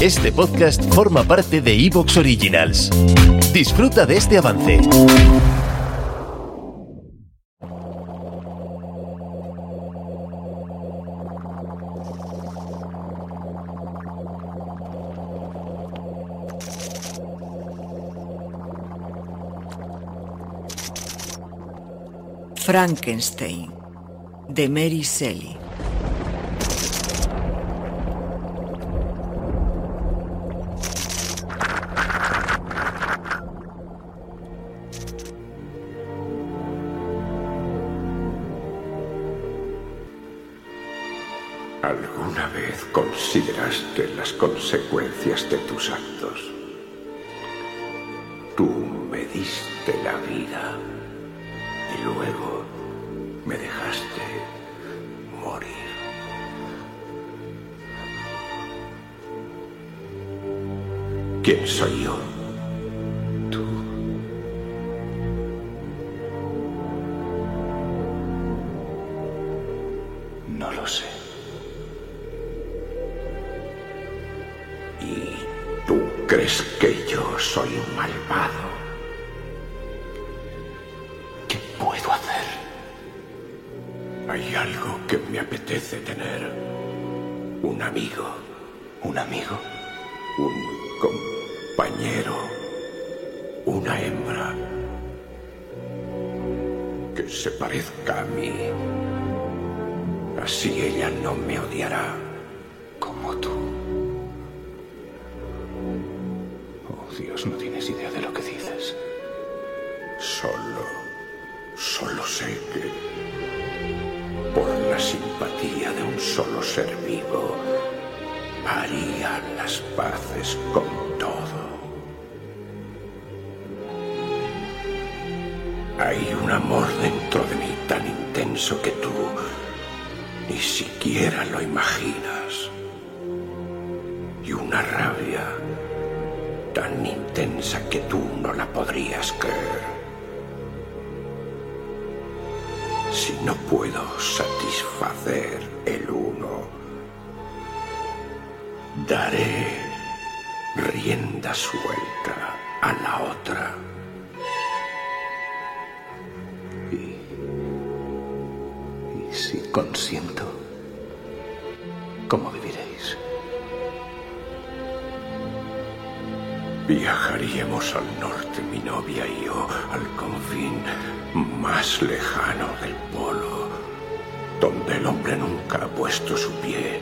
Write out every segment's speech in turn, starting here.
Este podcast forma parte de Evox Originals. Disfruta de este avance. Frankenstein, de Mary Shelley. Consideraste las consecuencias de tus actos? Tú me diste la vida y luego me dejaste morir. ¿Quién soy yo? ¿Y tú crees que yo soy un malvado? ¿Qué puedo hacer? Hay algo que me apetece tener. Un amigo. ¿Un amigo? Un compañero. Una hembra. Que se parezca a mí. Así ella no me odiará. Dios, no tienes idea de lo que dices. Solo, solo sé que por la simpatía de un solo ser vivo haría las paces con todo. Hay un amor dentro de mí tan intenso que tú ni siquiera lo imaginas. Y una rabia tan intensa que tú no la podrías creer. Si no puedo satisfacer el uno, daré rienda suelta a la otra. Y, si consiento, ¿cómo Viajaríamos al norte, mi novia y yo, al confín más lejano del polo, donde el hombre nunca ha puesto su pie.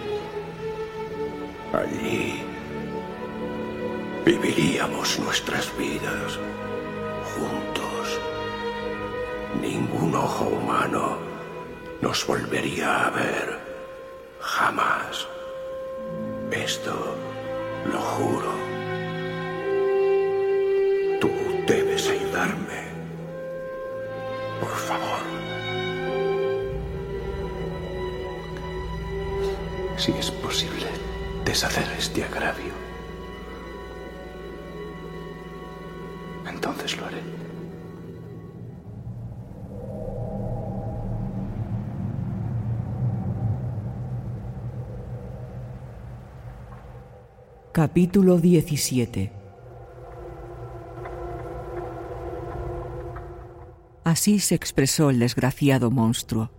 Allí viviríamos nuestras vidas juntos. Ningún ojo humano nos volvería a ver. Jamás. Esto lo juro. Ayudarme. Por favor. Si es posible deshacer este agravio, entonces lo haré. Capítulo 17 Así se expresó el desgraciado monstruo,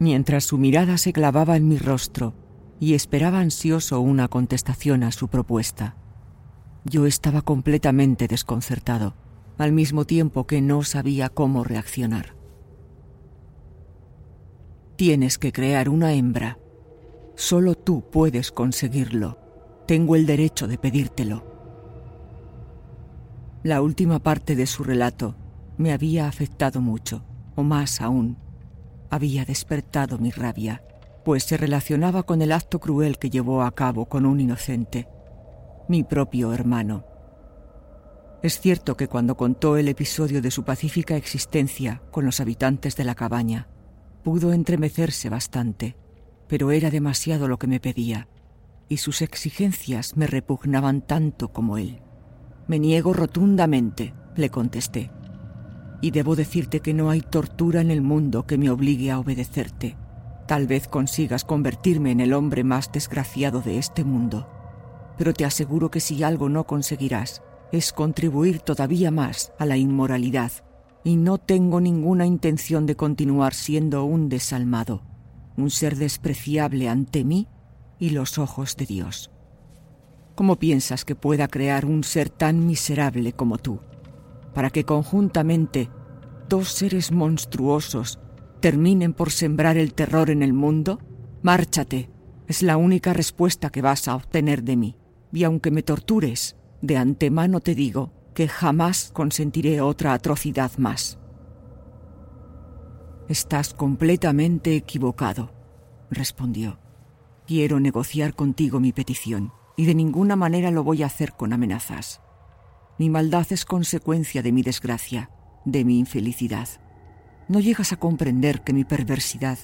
mientras su mirada se clavaba en mi rostro y esperaba ansioso una contestación a su propuesta. Yo estaba completamente desconcertado, al mismo tiempo que no sabía cómo reaccionar. Tienes que crear una hembra. Solo tú puedes conseguirlo. Tengo el derecho de pedírtelo. La última parte de su relato me había afectado mucho, o más aún, había despertado mi rabia, pues se relacionaba con el acto cruel que llevó a cabo con un inocente, mi propio hermano. Es cierto que cuando contó el episodio de su pacífica existencia con los habitantes de la cabaña, pudo entremecerse bastante, pero era demasiado lo que me pedía, y sus exigencias me repugnaban tanto como él. Me niego rotundamente, le contesté, y debo decirte que no hay tortura en el mundo que me obligue a obedecerte. Tal vez consigas convertirme en el hombre más desgraciado de este mundo, pero te aseguro que si algo no conseguirás, es contribuir todavía más a la inmoralidad, y no tengo ninguna intención de continuar siendo un desalmado, un ser despreciable ante mí y los ojos de Dios. ¿Cómo piensas que pueda crear un ser tan miserable como tú, para que conjuntamente dos seres monstruosos terminen por sembrar el terror en el mundo? Márchate, es la única respuesta que vas a obtener de mí. Y aunque me tortures, de antemano te digo que jamás consentiré otra atrocidad más. Estás completamente equivocado, respondió. Quiero negociar contigo mi petición, y de ninguna manera lo voy a hacer con amenazas. Mi maldad es consecuencia de mi desgracia, de mi infelicidad. ¿No llegas a comprender que mi perversidad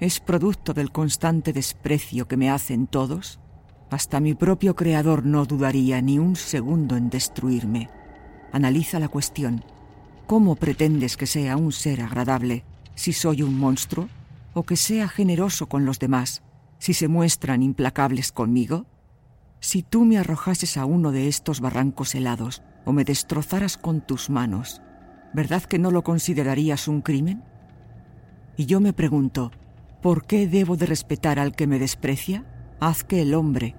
es producto del constante desprecio que me hacen todos? Hasta mi propio creador no dudaría ni un segundo en destruirme. Analiza la cuestión. ¿Cómo pretendes que sea un ser agradable si soy un monstruo? ¿O que sea generoso con los demás si se muestran implacables conmigo? Si tú me arrojases a uno de estos barrancos helados o me destrozaras con tus manos, ¿verdad que no lo considerarías un crimen? Y yo me pregunto, ¿por qué debo de respetar al que me desprecia? Haz que el hombre,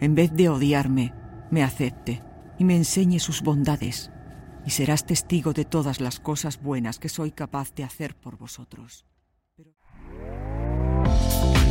en vez de odiarme, me acepte y me enseñe sus bondades, y serás testigo de todas las cosas buenas que soy capaz de hacer por vosotros.